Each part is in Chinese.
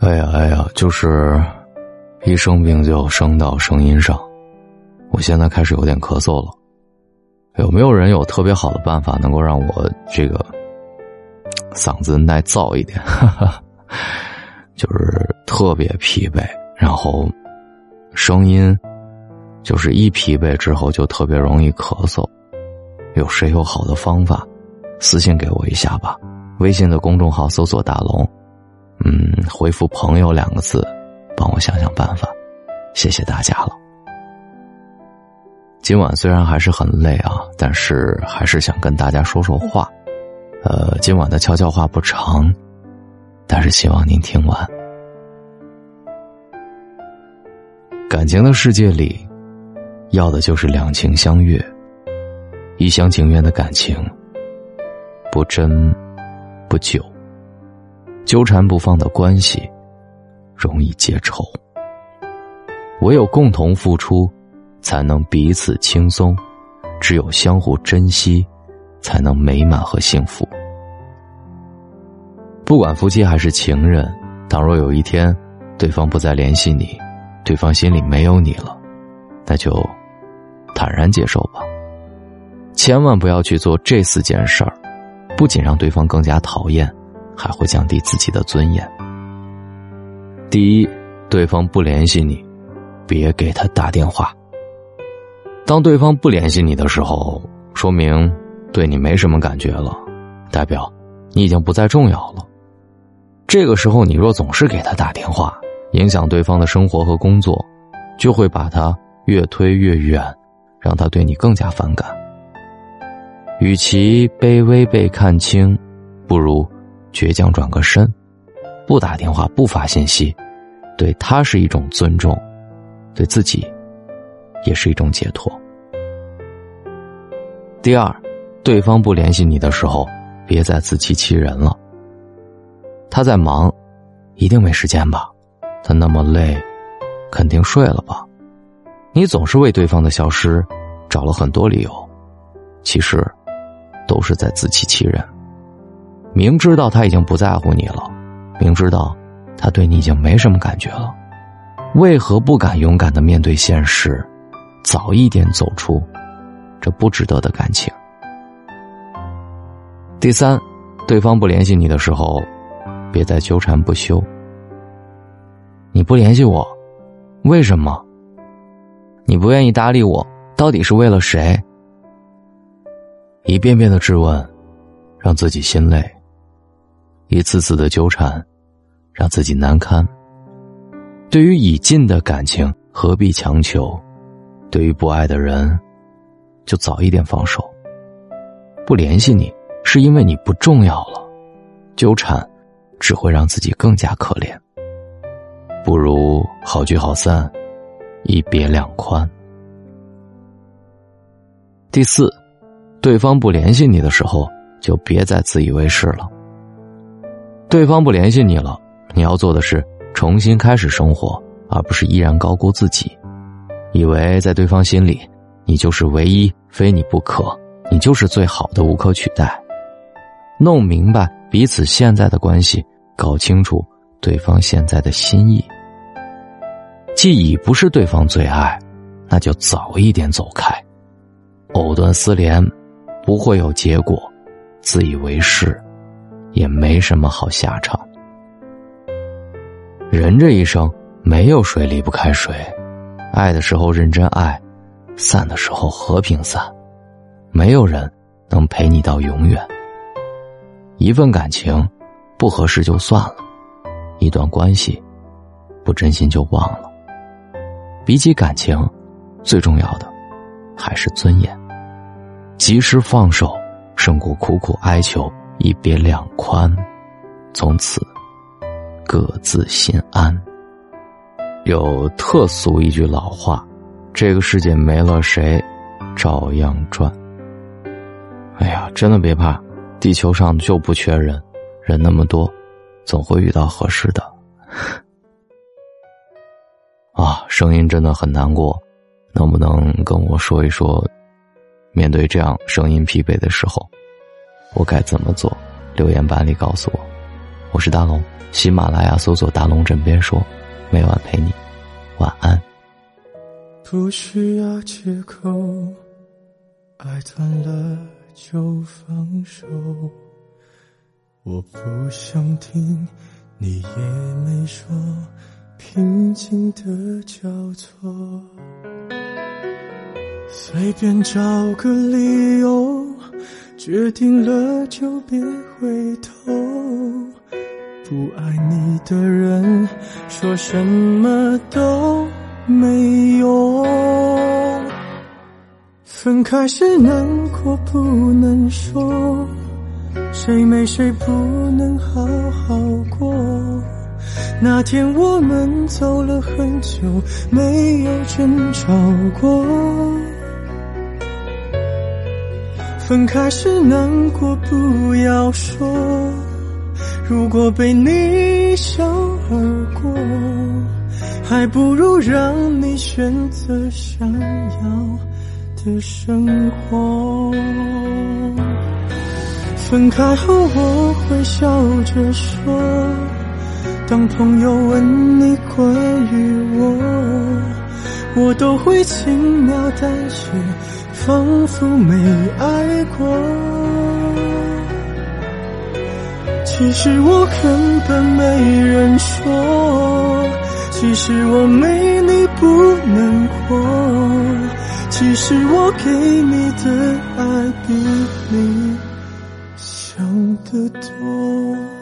哎呀哎呀，就是一生病就生到声音上，我现在开始有点咳嗽了。有没有人有特别好的办法能够让我这个嗓子耐燥一点？就是特别疲惫，然后声音就是一疲惫之后就特别容易咳嗽。有谁有好的方法？私信给我一下吧。微信的公众号搜索“大龙”。嗯，回复“朋友”两个字，帮我想想办法，谢谢大家了。今晚虽然还是很累啊，但是还是想跟大家说说话。呃，今晚的悄悄话不长，但是希望您听完。感情的世界里，要的就是两情相悦，一厢情愿的感情，不真不久。纠缠不放的关系，容易结仇。唯有共同付出，才能彼此轻松；只有相互珍惜，才能美满和幸福。不管夫妻还是情人，倘若有一天对方不再联系你，对方心里没有你了，那就坦然接受吧。千万不要去做这四件事儿，不仅让对方更加讨厌。还会降低自己的尊严。第一，对方不联系你，别给他打电话。当对方不联系你的时候，说明对你没什么感觉了，代表你已经不再重要了。这个时候，你若总是给他打电话，影响对方的生活和工作，就会把他越推越远，让他对你更加反感。与其卑微被看清，不如。倔强转个身，不打电话，不发信息，对他是一种尊重，对自己也是一种解脱。第二，对方不联系你的时候，别再自欺欺人了。他在忙，一定没时间吧？他那么累，肯定睡了吧？你总是为对方的消失找了很多理由，其实都是在自欺欺人。明知道他已经不在乎你了，明知道他对你已经没什么感觉了，为何不敢勇敢的面对现实，早一点走出这不值得的感情？第三，对方不联系你的时候，别再纠缠不休。你不联系我，为什么？你不愿意搭理我，到底是为了谁？一遍遍的质问，让自己心累。一次次的纠缠，让自己难堪。对于已尽的感情，何必强求？对于不爱的人，就早一点放手。不联系你，是因为你不重要了。纠缠，只会让自己更加可怜。不如好聚好散，一别两宽。第四，对方不联系你的时候，就别再自以为是了。对方不联系你了，你要做的是重新开始生活，而不是依然高估自己，以为在对方心里你就是唯一，非你不可，你就是最好的，无可取代。弄明白彼此现在的关系，搞清楚对方现在的心意。既已不是对方最爱，那就早一点走开。藕断丝连，不会有结果，自以为是。也没什么好下场。人这一生，没有谁离不开谁，爱的时候认真爱，散的时候和平散，没有人能陪你到永远。一份感情，不合适就算了；一段关系，不真心就忘了。比起感情，最重要的还是尊严。及时放手，胜过苦苦哀求。一别两宽，从此各自心安。有特俗一句老话：“这个世界没了谁，照样转。”哎呀，真的别怕，地球上就不缺人，人那么多，总会遇到合适的。啊，声音真的很难过，能不能跟我说一说，面对这样声音疲惫的时候？我该怎么做？留言板里告诉我。我是大龙，喜马拉雅搜索“大龙枕边说”，每晚陪你，晚安。不需要借口，爱断了就放手。我不想听，你也没说，平静的交错。随便找个理由，决定了就别回头。不爱你的人，说什么都没用。分开时难过不能说，谁没谁不能好好过。那天我们走了很久，没有争吵过。分开时难过不要说，如果被你一笑而过，还不如让你选择想要的生活。分开后我会笑着说，当朋友问你关于我，我都会轻描淡写。仿佛没爱过，其实我根本没人说，其实我没你不能活，其实我给你的爱比你想的多。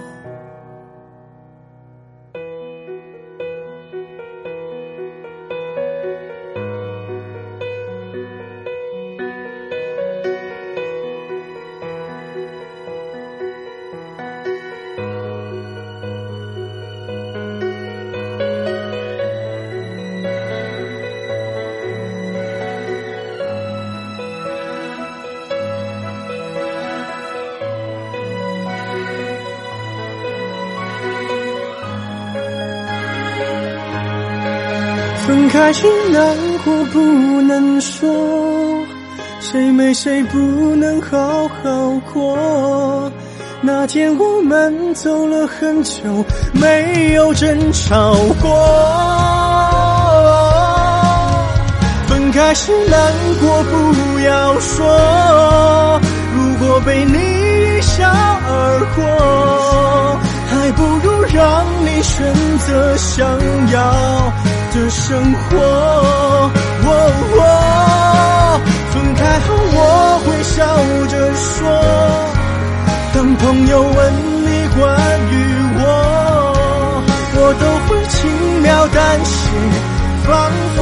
分开时难过不能说，谁没谁不能好好过。那天我们走了很久，没有争吵过。分开时难过不要说，让你选择想要。的生活，分开后我会笑着说，当朋友问你关于我，我都会轻描淡写，仿佛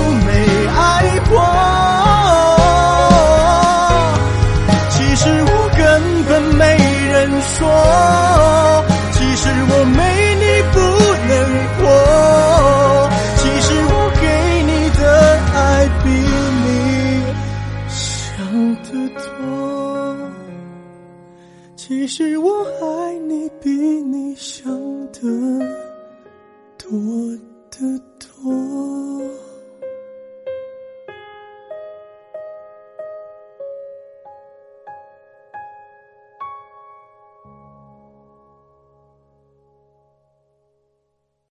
to